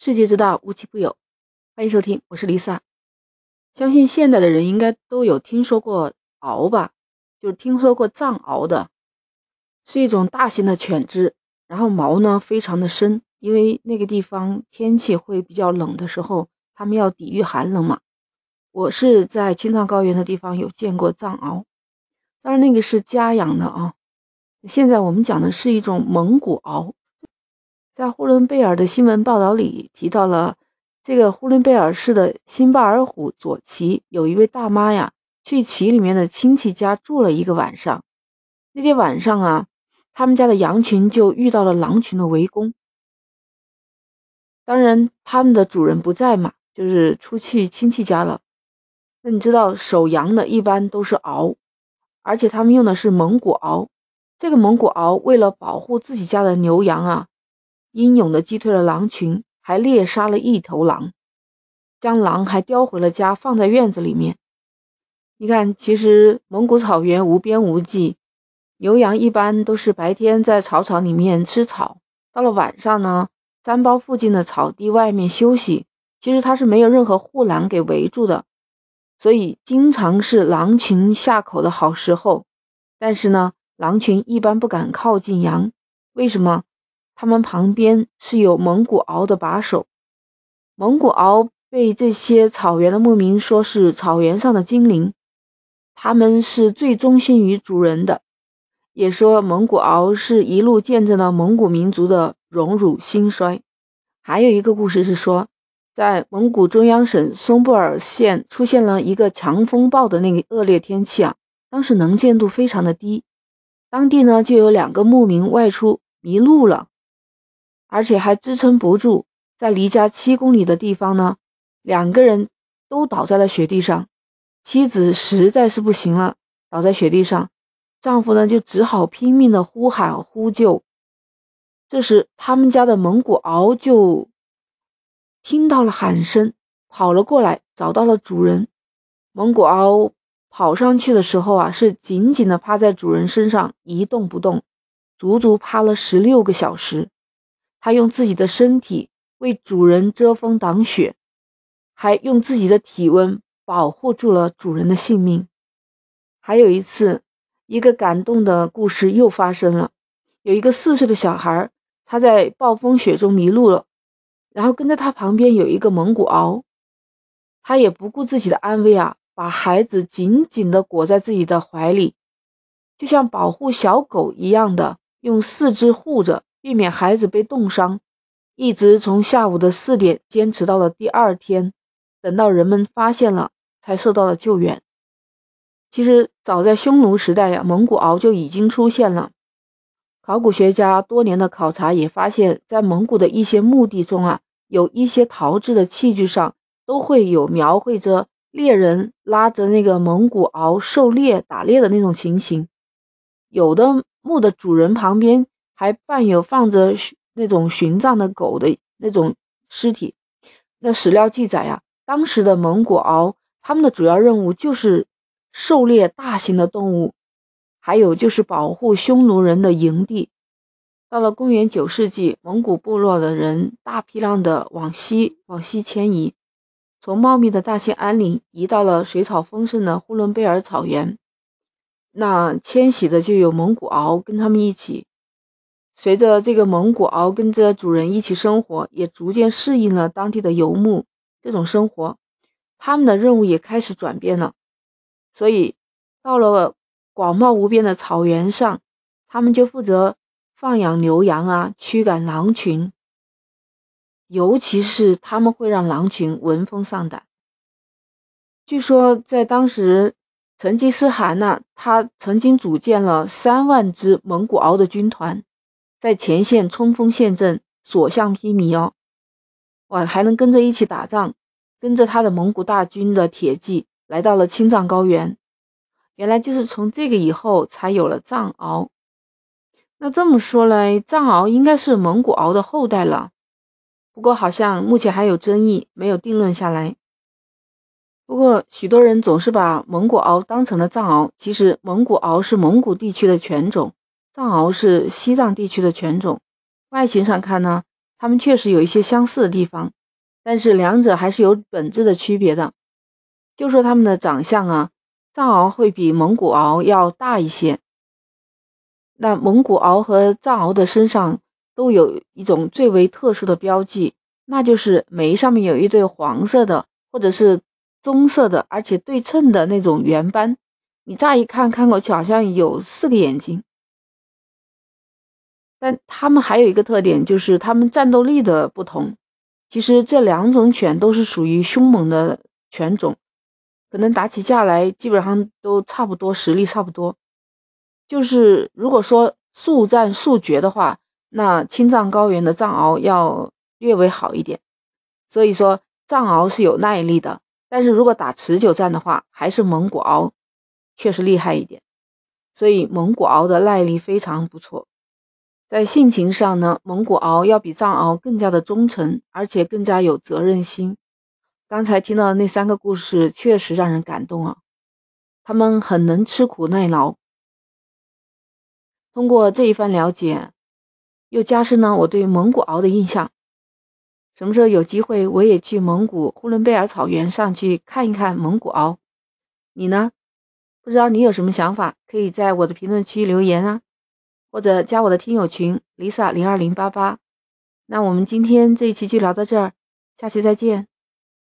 世界之大，无奇不有。欢迎收听，我是丽萨。相信现代的人应该都有听说过獒吧？就是听说过藏獒的，是一种大型的犬只，然后毛呢非常的深，因为那个地方天气会比较冷的时候，它们要抵御寒冷嘛。我是在青藏高原的地方有见过藏獒，当然那个是家养的啊。现在我们讲的是一种蒙古獒。在呼伦贝尔的新闻报道里提到了，这个呼伦贝尔市的新巴尔虎左旗有一位大妈呀，去旗里面的亲戚家住了一个晚上。那天晚上啊，他们家的羊群就遇到了狼群的围攻。当然，他们的主人不在嘛，就是出去亲戚家了。那你知道守羊的一般都是獒，而且他们用的是蒙古獒。这个蒙古獒为了保护自己家的牛羊啊。英勇地击退了狼群，还猎杀了一头狼，将狼还叼回了家，放在院子里面。你看，其实蒙古草原无边无际，牛羊一般都是白天在草场里面吃草，到了晚上呢，毡包附近的草地外面休息。其实它是没有任何护栏给围住的，所以经常是狼群下口的好时候。但是呢，狼群一般不敢靠近羊，为什么？他们旁边是有蒙古獒的把守，蒙古獒被这些草原的牧民说是草原上的精灵，他们是最忠心于主人的，也说蒙古獒是一路见证了蒙古民族的荣辱兴衰。还有一个故事是说，在蒙古中央省松布尔县出现了一个强风暴的那个恶劣天气啊，当时能见度非常的低，当地呢就有两个牧民外出迷路了。而且还支撑不住，在离家七公里的地方呢，两个人都倒在了雪地上。妻子实在是不行了，倒在雪地上，丈夫呢就只好拼命的呼喊呼救。这时，他们家的蒙古獒就听到了喊声，跑了过来，找到了主人。蒙古獒跑上去的时候啊，是紧紧的趴在主人身上一动不动，足足趴了十六个小时。他用自己的身体为主人遮风挡雪，还用自己的体温保护住了主人的性命。还有一次，一个感动的故事又发生了。有一个四岁的小孩，他在暴风雪中迷路了，然后跟在他旁边有一个蒙古獒，他也不顾自己的安危啊，把孩子紧紧地裹在自己的怀里，就像保护小狗一样的用四肢护着。避免孩子被冻伤，一直从下午的四点坚持到了第二天，等到人们发现了，才受到了救援。其实早在匈奴时代呀，蒙古獒就已经出现了。考古学家多年的考察也发现，在蒙古的一些墓地中啊，有一些陶制的器具上都会有描绘着猎人拉着那个蒙古獒狩猎打猎的那种情形，有的墓的主人旁边。还伴有放着那种殉葬的狗的那种尸体。那史料记载呀，当时的蒙古獒，他们的主要任务就是狩猎大型的动物，还有就是保护匈奴人的营地。到了公元九世纪，蒙古部落的人大批量的往西往西迁移，从茂密的大兴安岭移到了水草丰盛的呼伦贝尔草原。那迁徙的就有蒙古獒跟他们一起。随着这个蒙古獒跟着主人一起生活，也逐渐适应了当地的游牧这种生活，他们的任务也开始转变了。所以到了广袤无边的草原上，他们就负责放养牛羊啊，驱赶狼群。尤其是他们会让狼群闻风丧胆。据说在当时，成吉思汗呢，他曾经组建了三万只蒙古獒的军团。在前线冲锋陷阵，所向披靡哦！哇，还能跟着一起打仗，跟着他的蒙古大军的铁骑来到了青藏高原。原来就是从这个以后才有了藏獒。那这么说来，藏獒应该是蒙古獒的后代了。不过好像目前还有争议，没有定论下来。不过许多人总是把蒙古獒当成了藏獒，其实蒙古獒是蒙古地区的犬种。藏獒是西藏地区的犬种，外形上看呢，它们确实有一些相似的地方，但是两者还是有本质的区别的。就说它们的长相啊，藏獒会比蒙古獒要大一些。那蒙古獒和藏獒的身上都有一种最为特殊的标记，那就是眉上面有一对黄色的或者是棕色的，而且对称的那种圆斑。你乍一看看过去好像有四个眼睛，但它们还有一个特点，就是它们战斗力的不同。其实这两种犬都是属于凶猛的犬种，可能打起架来基本上都差不多，实力差不多。就是如果说速战速决的话，那青藏高原的藏獒要略微好一点。所以说藏獒是有耐力的，但是如果打持久战的话，还是蒙古獒确实厉害一点。所以蒙古獒的耐力非常不错。在性情上呢，蒙古獒要比藏獒更加的忠诚，而且更加有责任心。刚才听到的那三个故事确实让人感动啊，他们很能吃苦耐劳。通过这一番了解，又加深了我对蒙古獒的印象。什么时候有机会，我也去蒙古呼伦贝尔草原上去看一看蒙古獒。你呢？不知道你有什么想法，可以在我的评论区留言啊，或者加我的听友群 Lisa 零二零八八。那我们今天这一期就聊到这儿，下期再见。